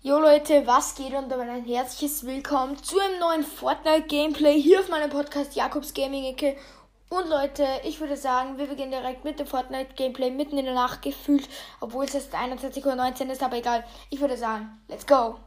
Jo Leute, was geht und damit ein herzliches Willkommen zu einem neuen Fortnite-Gameplay hier auf meinem Podcast Jakobs Gaming Ecke. Und Leute, ich würde sagen, wir beginnen direkt mit dem Fortnite-Gameplay mitten in der Nacht gefühlt, obwohl es erst 21.19 Uhr ist, aber egal. Ich würde sagen, let's go!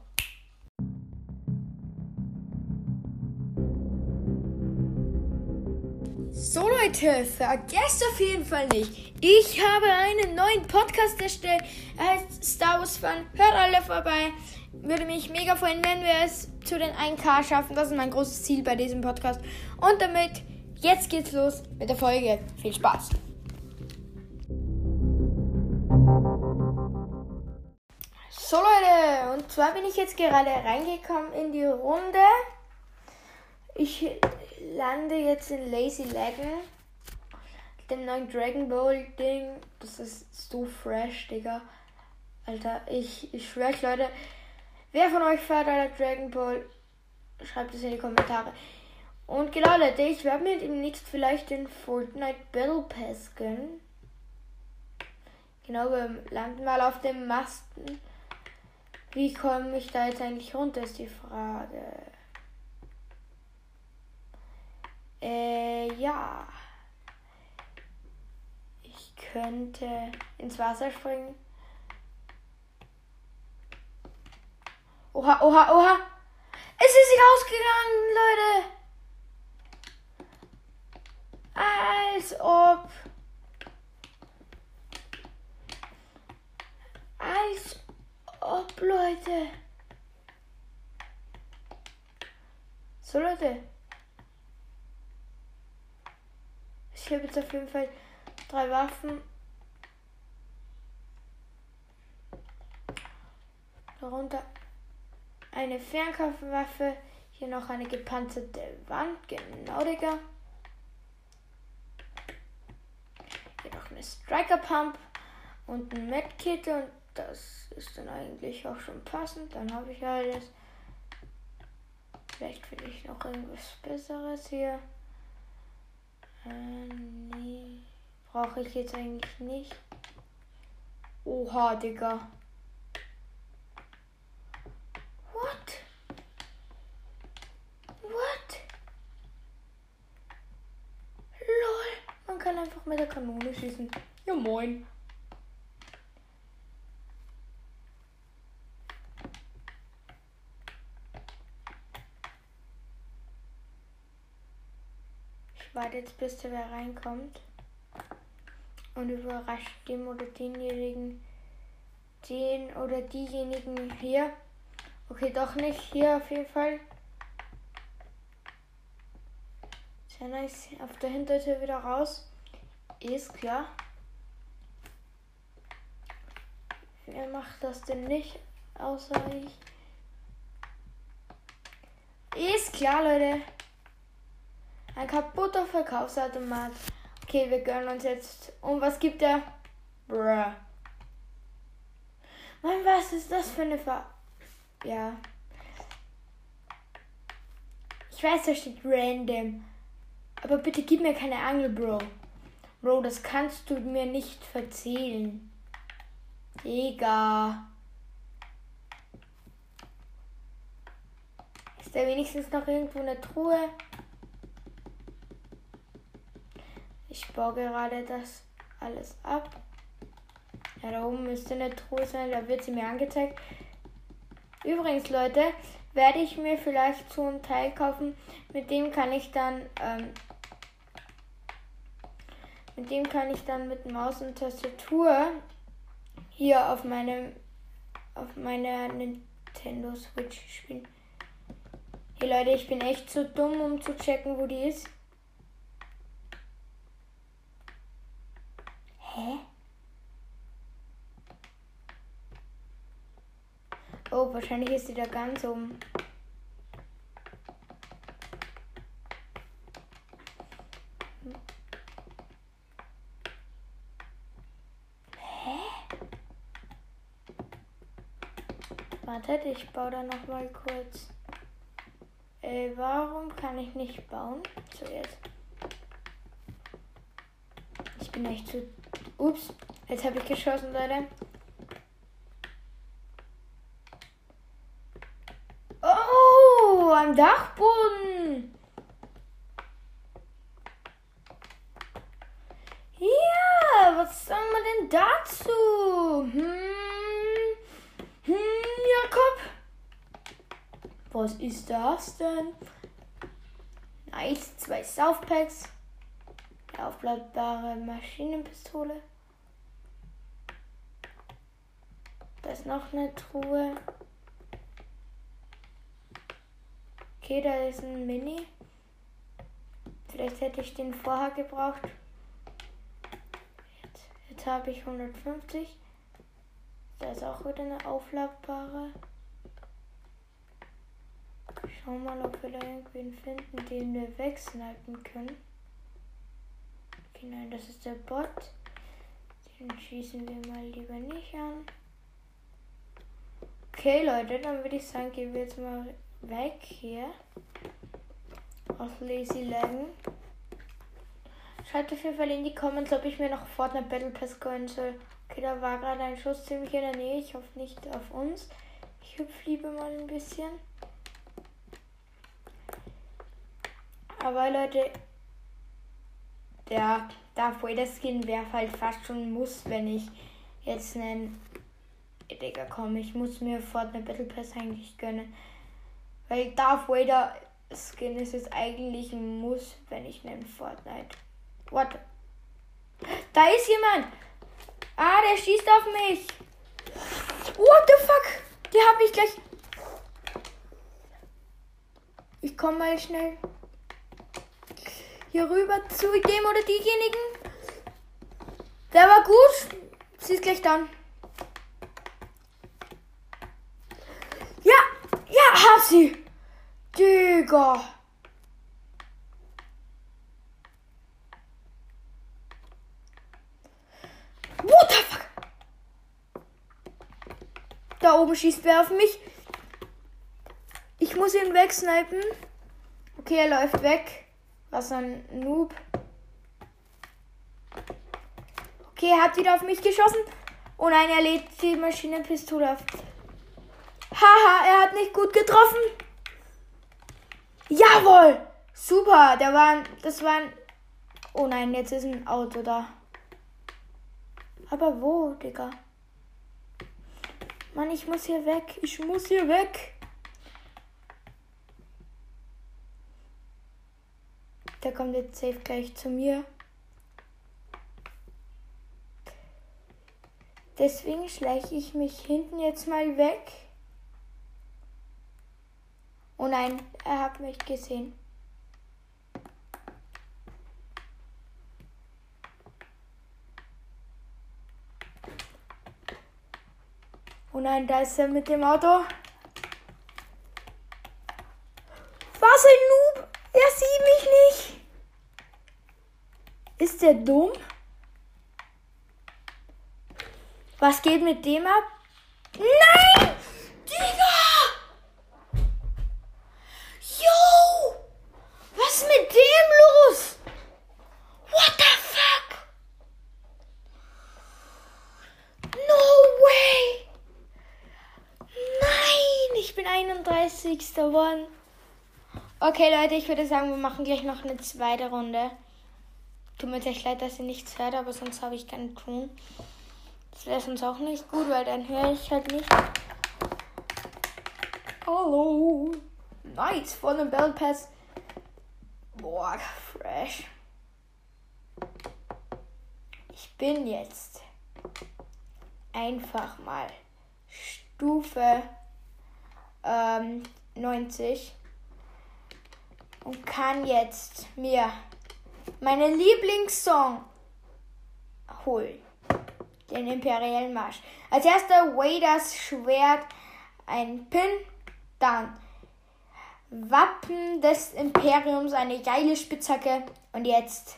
So Leute, vergesst auf jeden Fall nicht, ich habe einen neuen Podcast erstellt. Er heißt Star Wars Fun. Hört alle vorbei. Würde mich mega freuen, wenn wir es zu den 1K schaffen. Das ist mein großes Ziel bei diesem Podcast. Und damit, jetzt geht's los mit der Folge. Viel Spaß. So Leute, und zwar bin ich jetzt gerade reingekommen in die Runde. Ich lande jetzt in Lazy Lagon. Dem neuen Dragon Ball Ding. Das ist so fresh, Digga. Alter, ich, ich schwöre euch, Leute. Wer von euch fährt Alter Dragon Ball? Schreibt es in die Kommentare. Und genau, Leute, ich werde mir demnächst vielleicht den Fortnite Battle Pass gönnen. Genau, wir landen mal auf dem Masten. Wie komme ich da jetzt eigentlich runter, ist die Frage. Äh, ja. Ich könnte ins Wasser springen. Oha, oha, oha. Es ist sich ausgegangen, Leute. Als ob. Als ob, Leute. So, Leute. Ich habe jetzt auf jeden Fall drei Waffen. Darunter eine Fernkampfwaffe. Hier noch eine gepanzerte Wand. Genau, Digga. Hier noch eine Striker Pump und ein Medkit. Und das ist dann eigentlich auch schon passend. Dann habe ich alles. Vielleicht finde ich noch irgendwas Besseres hier. Äh, nee. Brauche ich jetzt eigentlich nicht. Oha, Digga. What? What? Lol. Man kann einfach mit der Kanone schießen. Ja, moin. Warte jetzt, bis der wer reinkommt. Und überrascht dem oder denjenigen, den oder diejenigen hier. Okay, doch nicht. Hier auf jeden Fall. Sehr nice. Auf der Hintertür wieder raus. Ist klar. Wer macht das denn nicht? Außer ich. Ist klar, Leute. Ein kaputter Verkaufsautomat. Okay, wir gönnen uns jetzt. Und was gibt er? Bruh. Mann, was ist das für eine Ver... Ja. Ich weiß, da steht random. Aber bitte gib mir keine Angel, Bro. Bro, das kannst du mir nicht verzählen. Digga. Ist da wenigstens noch irgendwo eine Truhe? Ich baue gerade das alles ab. Ja, da oben müsste eine Truhe sein, da wird sie mir angezeigt. Übrigens, Leute, werde ich mir vielleicht so ein Teil kaufen. Mit dem kann ich dann, ähm, mit dem kann ich dann mit Maus und Tastatur hier auf meinem, auf meiner Nintendo Switch spielen. Hey Leute, ich bin echt zu dumm, um zu checken, wo die ist. Hä? Oh, wahrscheinlich ist sie da ganz um. Hä? Wartet, ich baue da noch mal kurz. Äh, warum kann ich nicht bauen? So jetzt. Ich bin echt zu Ups, jetzt habe ich geschossen, Leute. am Dachboden. Ja, was sagen wir denn dazu? Hm, hm, Jakob? Was ist das denn? Nice, zwei Southpacks. Aufladbare Maschinenpistole. Da ist noch eine Truhe. Okay, da ist ein Mini. Vielleicht hätte ich den vorher gebraucht. Jetzt, jetzt habe ich 150. Da ist auch wieder eine aufladbare. Schauen wir mal, ob wir da irgendwen finden, den wir wegsnipen können. Nein, das ist der Bot. Den schießen wir mal lieber nicht an. Okay, Leute, dann würde ich sagen, gehen wir jetzt mal weg hier. Aus Lazy Lagen. Schreibt auf jeden Fall in die Comments, ob ich mir noch Fortnite Battle Pass gönnen soll. Okay, da war gerade ein Schuss ziemlich in der Nähe. Ich hoffe nicht auf uns. Ich hüpfe lieber mal ein bisschen. Aber Leute, der Darth Vader Skin wäre halt fast schon muss, wenn ich jetzt einen. Digga, komm, ich muss mir Fortnite Battle Pass eigentlich gönnen. Weil Darth Vader Skin ist es eigentlich ein Muss, wenn ich einen Fortnite. What? Da ist jemand! Ah, der schießt auf mich! What the fuck? Der hat mich gleich. Ich komm mal schnell hier rüber zu dem oder diejenigen. Der war gut. Sie ist gleich dann. Ja, ja, hab sie. Digga. What the fuck? Da oben schießt wer auf mich. Ich muss ihn wegsnipen. Okay, er läuft weg. Was ein Noob. Okay, er hat wieder auf mich geschossen. Oh nein, er lädt die Maschinenpistole auf. Haha, er hat nicht gut getroffen. Jawohl! Super, der war ein, das war ein. Oh nein, jetzt ist ein Auto da. Aber wo, Digga? Mann, ich muss hier weg. Ich muss hier weg. Der kommt jetzt safe gleich zu mir. Deswegen schleiche ich mich hinten jetzt mal weg. Oh nein, er hat mich gesehen. Oh nein, da ist er mit dem Auto. Was ein Noob! Er sieht mich nicht! Der dumm? Was geht mit dem ab? Nein! Digga! Yo! Was ist mit dem los? What the fuck? No way! Nein! Ich bin 31. geworden. Okay, Leute, ich würde sagen, wir machen gleich noch eine zweite Runde. Tut mir echt leid, dass ihr nichts hört, aber sonst habe ich keinen Ton. Das wäre sonst auch nicht gut, weil dann höre ich halt nicht. Hallo. Nice, von dem Bell Pass. Boah, fresh. Ich bin jetzt einfach mal Stufe ähm, 90 und kann jetzt mir meinen Lieblingssong holen den imperialen Marsch. Als erster Waders Schwert, ein Pin, dann Wappen des Imperiums, eine geile Spitzhacke und jetzt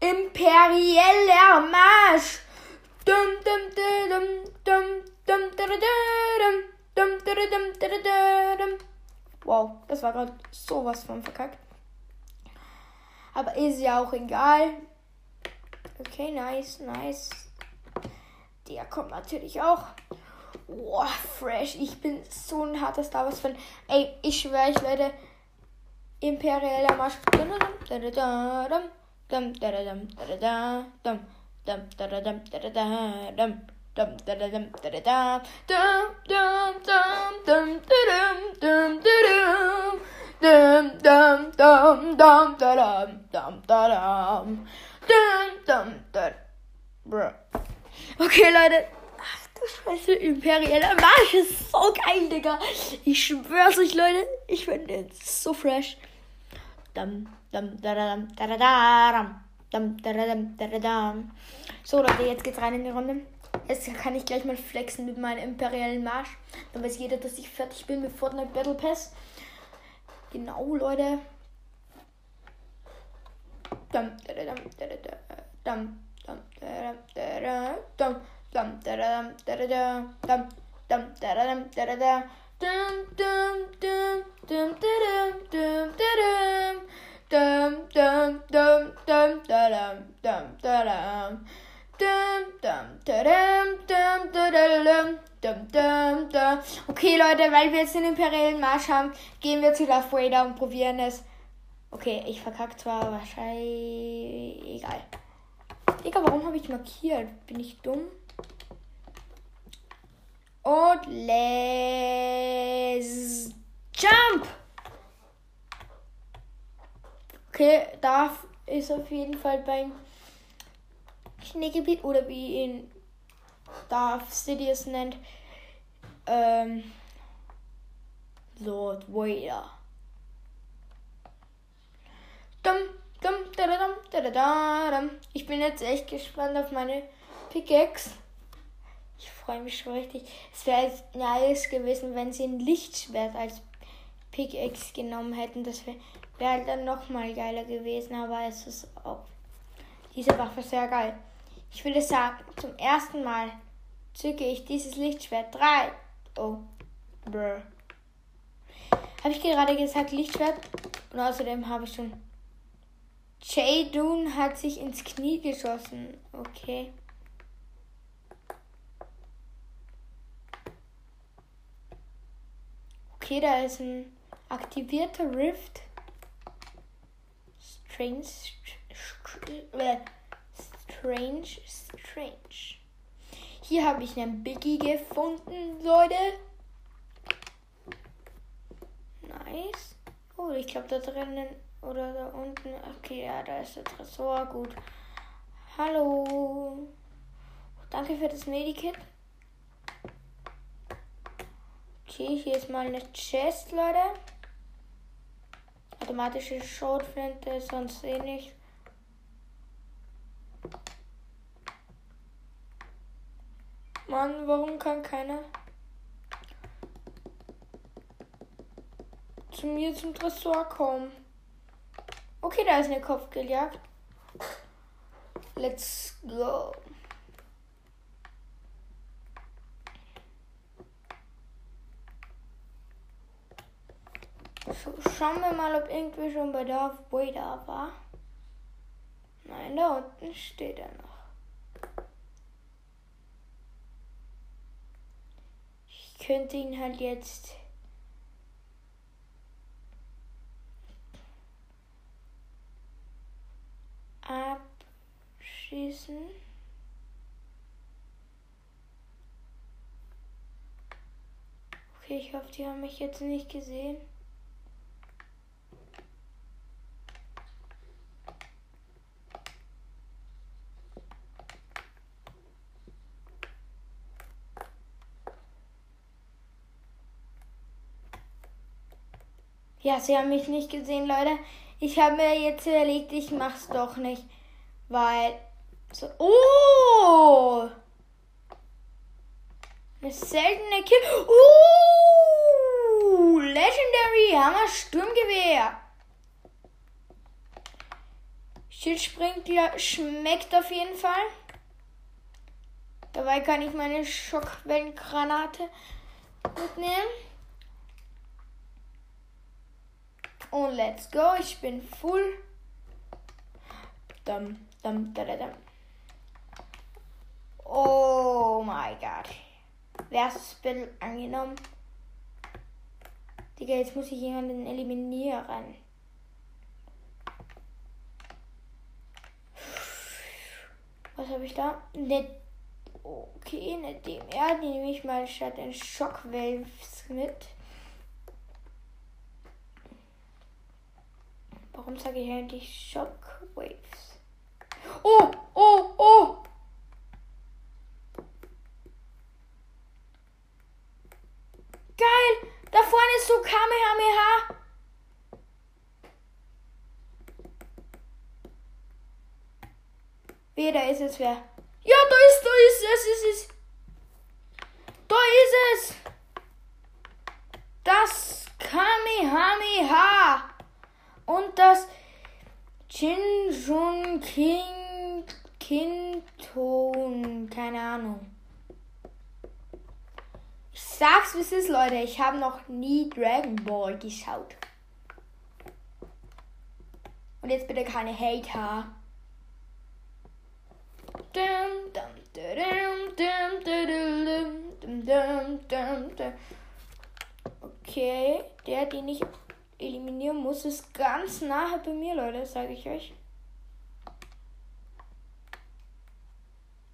imperialer Marsch. Dum, dum, dum, dum, dum, dum, dum, Wow, das war gerade sowas von verkackt. Aber ist ja auch egal. Okay, nice, nice. Der kommt natürlich auch. Oh, fresh. Ich bin so ein harter Star Wars Fan. Ey, ich schwöre, ich Leute. Imperialer Marsch. Okay, Leute. Ach du Scheiße, Imperialer Marsch ist so geil, Digga. Ich schwör's euch, Leute. Ich finde den so fresh. Dum, dum, da, da, da, da, da, dum, da, da, da, da, da. So, Leute, jetzt geht's rein in die Runde. Jetzt kann ich gleich mal flexen mit meinem imperialen Marsch. Dann weiß jeder, dass ich fertig bin mit Fortnite Battle Pass. Genau, Leute. Okay, Leute, weil wir jetzt den Imperialen Marsch haben, gehen wir zu Love Raider und probieren es. Okay, ich verkacke zwar, wahrscheinlich. Egal. Egal, warum habe ich markiert? Bin ich dumm? Und let's jump! Okay, da ist auf jeden Fall beim. Schneegebiet oder wie ihn Darth Sidious nennt, ähm, Lord Vader. Dum, dum, da, da, dum, da, da, da, dum. Ich bin jetzt echt gespannt auf meine Pickaxe. Ich freue mich schon richtig. Es wäre nice gewesen, wenn sie ein Lichtschwert als Pickaxe genommen hätten. Das wäre wär halt dann nochmal geiler gewesen, aber es ist auch diese Waffe sehr geil. Ich würde sagen, zum ersten Mal zücke ich dieses Lichtschwert. 3. Oh. Brr. Habe ich gerade gesagt Lichtschwert? Und außerdem habe ich schon. Jay Doon hat sich ins Knie geschossen. Okay. Okay, da ist ein aktivierter Rift. Strange. Strange. Strange. Hier habe ich einen Biggie gefunden, Leute. Nice. Oh, ich glaube da drinnen oder da unten. Okay, ja, da ist der Tresor. Gut. Hallo. Danke für das Medikit. Okay, hier ist mal eine Chest, Leute. Automatische Schrotflinte, sonst eh nicht. Mann, warum kann keiner zu mir zum Tresor kommen? Okay, da ist eine Kopfgeljagd. Let's go. Schauen wir mal, ob irgendwie schon bei Darth Vader war. Nein, da unten steht er noch. Ich könnte ihn halt jetzt abschießen. Okay, ich hoffe, die haben mich jetzt nicht gesehen. Ja, sie haben mich nicht gesehen, Leute. Ich habe mir jetzt überlegt, ich mach's doch nicht. Weil. So, oh! Eine seltene Kill. Uh! Legendary Hammer Sturmgewehr. Schildsprinkler schmeckt auf jeden Fall. Dabei kann ich meine Schockwellengranate mitnehmen. Und let's go. Ich bin full. Dum, dum, da, da, dum. Oh my god. Versus Battle angenommen. Digga, jetzt muss ich jemanden eliminieren. Was habe ich da? Ne okay, eine DMR, die nehme ich mal statt den Shockwaves mit. Warum sage ich eigentlich Shockwaves? Oh, oh, oh! Geil! Da vorne ist so Kamehameha! Wer da ist es wer? Ja, da ist, da ist es, ist es. Da ist es. Das Kamehameha. Und das Jinjun King Kinton. Keine Ahnung. Ich sag's wie es ist, Leute. Ich habe noch nie Dragon Ball geschaut. Und jetzt bitte keine Hater. Okay, der, den ich eliminieren muss, ist ganz nahe bei mir, Leute, sage ich euch.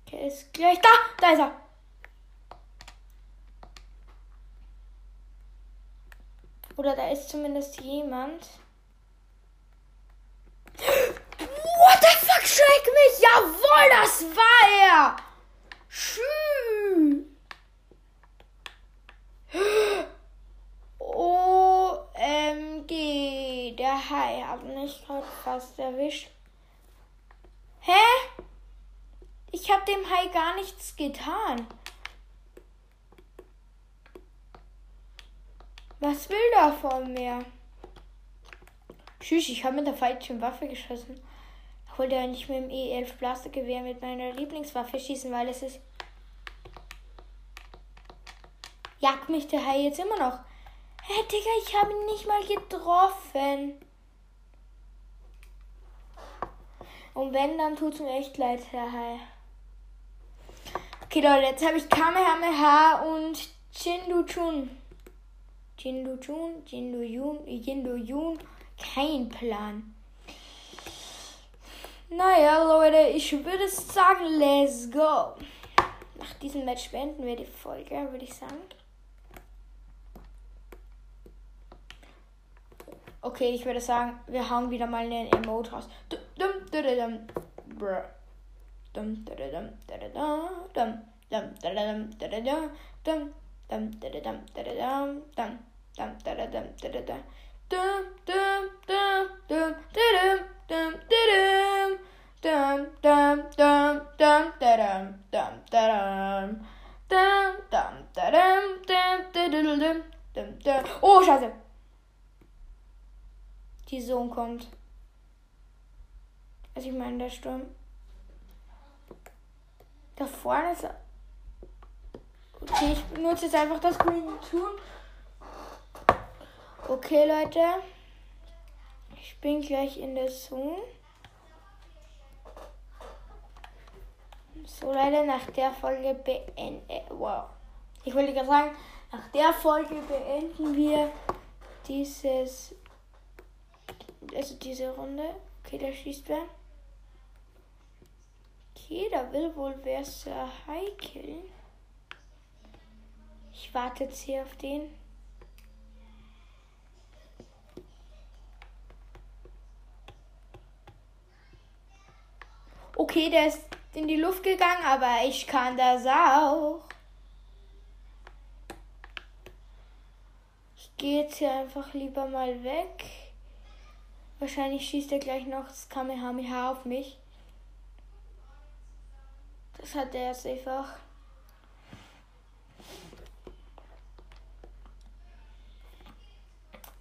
Okay, ist gleich da. Da ist er. Oder da ist zumindest jemand. What the fuck, schreck mich! Jawohl, das war er! Schü. OMG, der Hai hat mich gerade fast erwischt. Hä? Ich hab dem Hai gar nichts getan. Was will der von mir? Tschüss, ich habe mit der falschen Waffe geschossen. Ich wollte eigentlich mit dem E11 Blastergewehr mit meiner Lieblingswaffe schießen, weil es ist. Jagt mich der Hai jetzt immer noch. Hä, hey, Digga, ich habe ihn nicht mal getroffen. Und wenn, dann tut es mir echt leid, Herr Hai. Okay, Leute, jetzt habe ich Kamehameha und Jindu Chun. Jindu Chun, Jindu Yun, Jindu Yun. Kein Plan. Naja, Leute, ich würde sagen, let's go. Nach diesem Match beenden wir die Folge, würde ich sagen. Okay, ich würde sagen, wir hauen wieder mal einen Emote raus. Oh, Scheiße. Die Sohn kommt. Also ich meine, der Sturm. Da vorne ist er. Okay, ich benutze jetzt einfach das grüne Tun. Okay, Leute. Ich bin gleich in der Zone. So, Leute, nach der Folge beenden. Wow. Ich wollte gerade sagen, nach der Folge beenden wir dieses. Also diese Runde. Okay, da schießt wer. Okay, da will wohl wer Sir killen. Ich warte jetzt hier auf den. Okay, der ist in die Luft gegangen, aber ich kann das auch. Ich gehe jetzt hier einfach lieber mal weg. Wahrscheinlich schießt er gleich noch das Kamehameha auf mich. Das hat er jetzt einfach.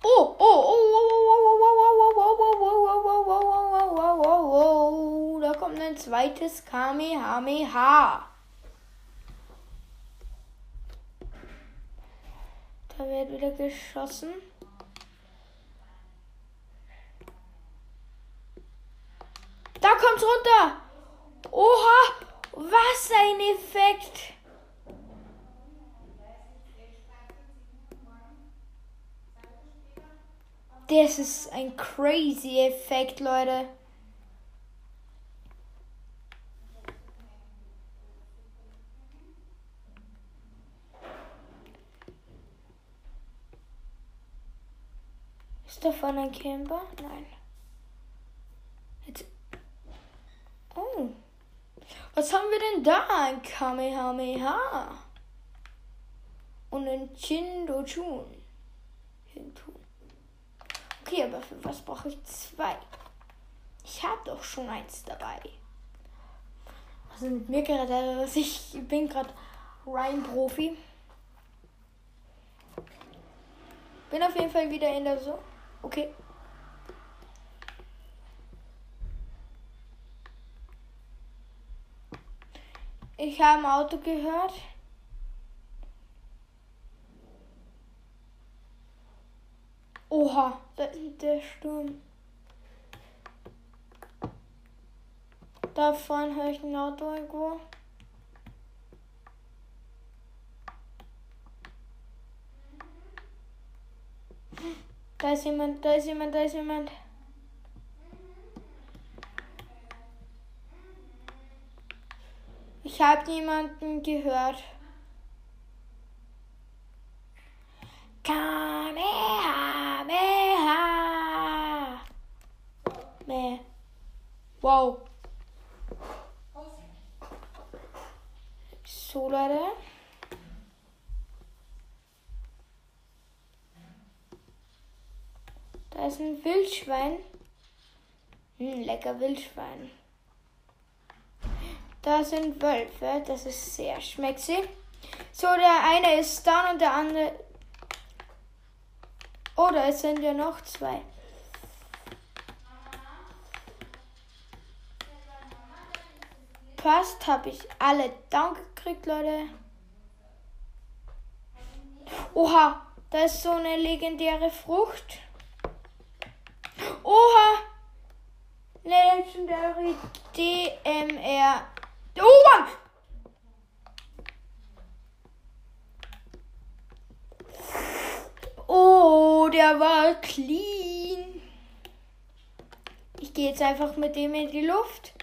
Oh, oh, oh, oh, oh, oh, oh, oh, oh, oh, oh, oh, oh, oh, oh, oh, oh, oh, da kommt ein zweites Kamehameha. Da wird wieder geschossen. Da kommt's runter. Oha, was ein Effekt. Das ist ein crazy Effekt, Leute. Ist davon ein Camper? Nein. Jetzt. Oh. Was haben wir denn da? Ein Kamehameha. Und ein Chindochun. Hintun. Okay, aber für was brauche ich zwei? Ich habe doch schon eins dabei. Was ist mit mir gerade? Also ich bin gerade rein Profi. Bin auf jeden Fall wieder in der so. Okay. Ich habe Auto gehört. Oha, da ist der Sturm. Da vorne höre ich ein Auto irgendwo. Da ist jemand, da ist jemand, da ist jemand. Ich habe jemanden gehört. Kamehameha. Meh. Wow. So, Leute. Da ist ein Wildschwein. Hm, lecker Wildschwein. Da sind Wölfe. Das ist sehr schmecksig. So, der eine ist down und der andere. Oder oh, es sind ja noch zwei. Passt, habe ich alle down gekriegt, Leute. Oha, da ist so eine legendäre Frucht. Oha! Legendary DMR. Oh Mann! Oh, der war clean. Ich gehe jetzt einfach mit dem in die Luft.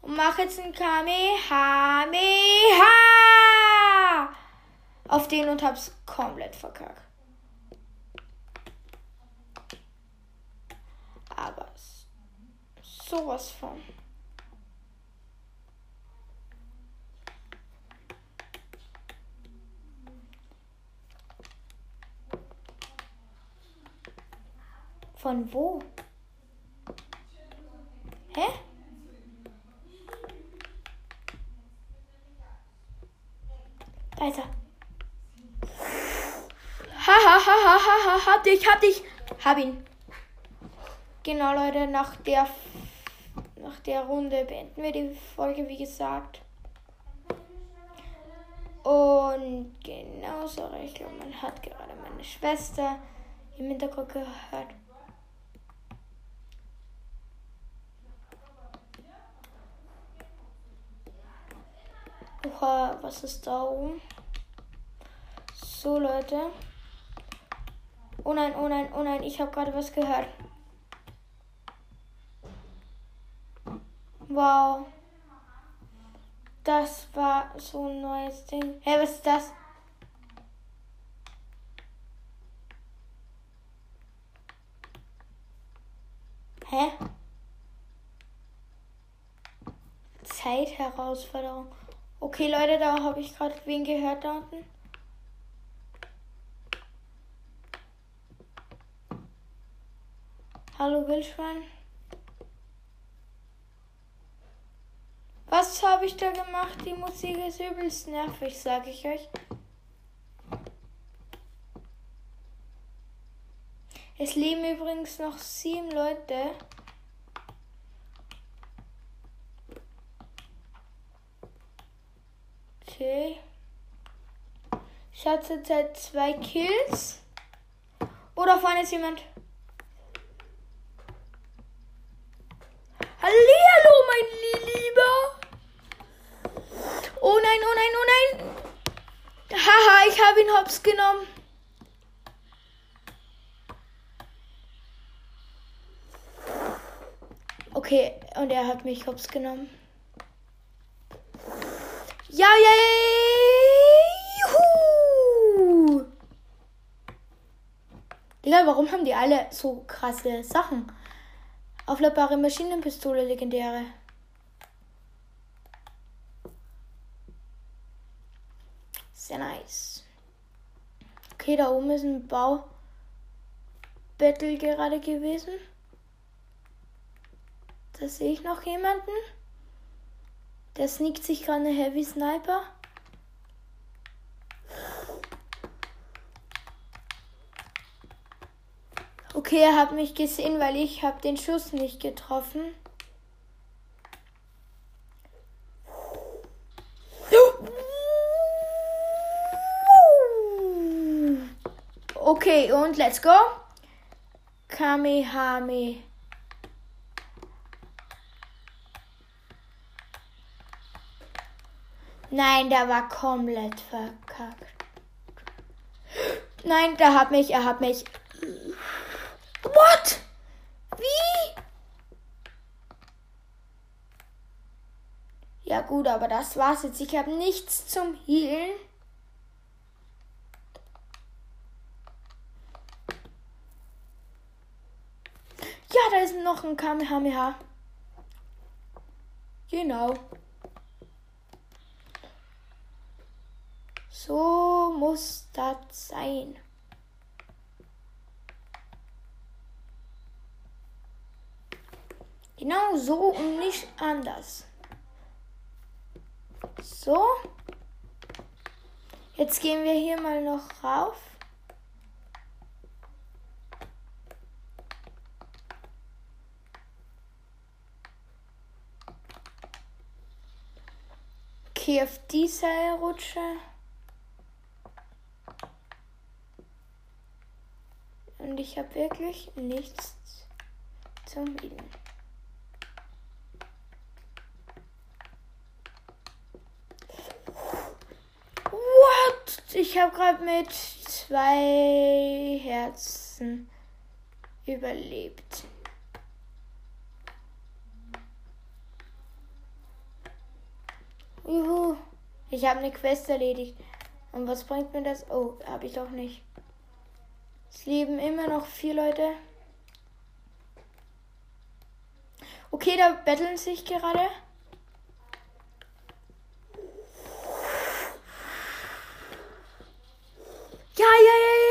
Und mache jetzt ein Kamehameha auf den und hab's komplett verkackt. Sowas von. Von wo? Hä? Da ist er. Ha ha ha ha ha ha hab dich, hab dich. Hab ihn. Genau, Leute, nach der der Runde beenden wir die Folge, wie gesagt. Und genau, sorry, ich glaube, man hat gerade meine Schwester im Hintergrund gehört. Oha, was ist da oben? So, Leute. Oh nein, oh nein, oh nein, ich habe gerade was gehört. Wow. Das war so ein neues Ding. Hey, was ist das? Hä? Zeitherausforderung. Okay, Leute, da habe ich gerade wen gehört da unten. Hallo Wildschwein. Was habe ich da gemacht? Die Musik ist übelst nervig, sage ich euch. Es leben übrigens noch sieben Leute. Okay. Ich hatte zurzeit zwei Kills. Oder vorne ist jemand. Hops genommen. Okay, und er hat mich hops genommen. Ja, ja, ja! Digga, warum haben die alle so krasse Sachen? Aufladbare Maschinenpistole, legendäre. Okay, da oben ist ein Baubattle gerade gewesen. Da sehe ich noch jemanden. Der sneakt sich gerade eine Heavy Sniper. Okay, er hat mich gesehen, weil ich habe den Schuss nicht getroffen. Okay, und let's go. Kamehame. Nein, der war komplett verkackt. Nein, der hat mich, er hat mich. What? Wie? Ja gut, aber das war's jetzt. Ich habe nichts zum Healen. Ja, da ist noch ein Kamehameha. Genau. So muss das sein. Genau so und nicht anders. So. Jetzt gehen wir hier mal noch rauf. Auf die Seilrutsche. Und ich habe wirklich nichts zum Bieten. What? Ich habe gerade mit zwei Herzen überlebt. Juhu. Ich habe eine Quest erledigt. Und was bringt mir das? Oh, habe ich doch nicht. Es leben immer noch vier Leute. Okay, da betteln sich gerade. Ja, ja, ja, ja.